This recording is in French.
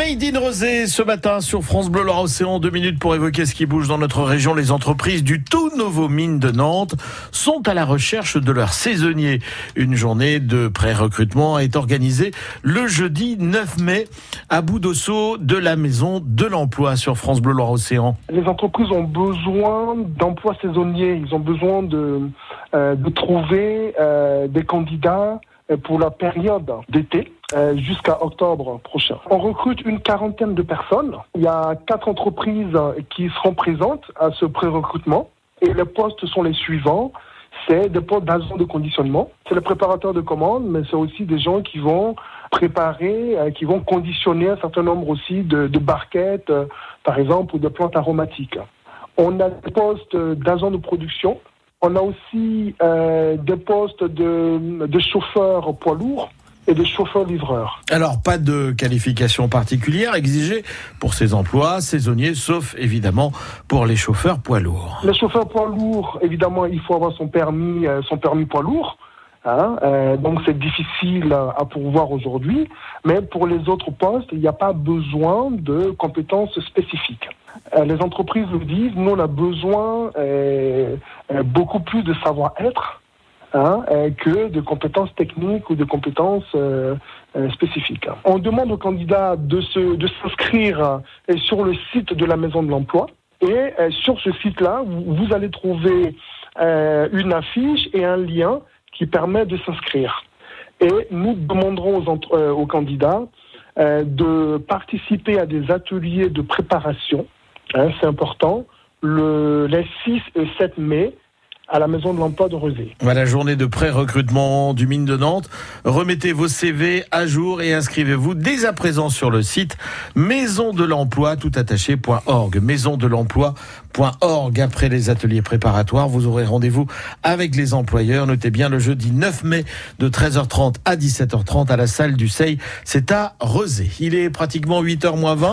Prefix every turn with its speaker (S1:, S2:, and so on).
S1: Made in Rosé ce matin sur France Bleu Loire Océan. Deux minutes pour évoquer ce qui bouge dans notre région. Les entreprises du tout nouveau mine de Nantes sont à la recherche de leurs saisonniers. Une journée de pré-recrutement est organisée le jeudi 9 mai à Bout-d'Ossau de la Maison de l'Emploi sur France Bleu Loire Océan.
S2: Les entreprises ont besoin d'emplois saisonniers. Ils ont besoin de, euh, trouver euh, des candidats pour la période d'été euh, jusqu'à octobre prochain. On recrute une quarantaine de personnes. Il y a quatre entreprises qui seront présentes à ce pré-recrutement et les postes sont les suivants. C'est des postes d'agents de conditionnement. C'est le préparateur de commandes, mais c'est aussi des gens qui vont préparer, euh, qui vont conditionner un certain nombre aussi de, de barquettes, euh, par exemple, ou de plantes aromatiques. On a des postes d'agents de production on a aussi euh, des postes de, de chauffeurs poids lourds et de chauffeurs-livreurs.
S1: Alors, pas de qualification particulière exigée pour ces emplois saisonniers, sauf évidemment pour les chauffeurs poids lourds.
S2: Les chauffeurs poids lourds, évidemment, il faut avoir son permis, euh, son permis poids lourd. Hein, euh, donc c'est difficile à pourvoir aujourd'hui, mais pour les autres postes, il n'y a pas besoin de compétences spécifiques. Euh, les entreprises nous disent, nous on a besoin euh, euh beaucoup plus de savoir-être hein, que de compétences techniques ou de compétences spécifiques. On demande aux candidats de se de s'inscrire sur le site de la Maison de l'Emploi et sur ce site-là, vous, allez trouver une affiche et un lien qui permet de s'inscrire. Et nous demanderons aux, candidats de participer à des ateliers de préparation, hein, c'est important, le, les 6 et 7 mai à la Maison de l'Emploi de Rosé.
S1: Voilà, journée de pré-recrutement du mine de Nantes. Remettez vos CV à jour et inscrivez-vous dès à présent sur le site maison de l'emploi. Maison de l'emploi.org. Après les ateliers préparatoires, vous aurez rendez-vous avec les employeurs. Notez bien le jeudi 9 mai de 13h30 à 17h30 à la salle du Sey. C'est à Rosé. Il est pratiquement 8h moins 20.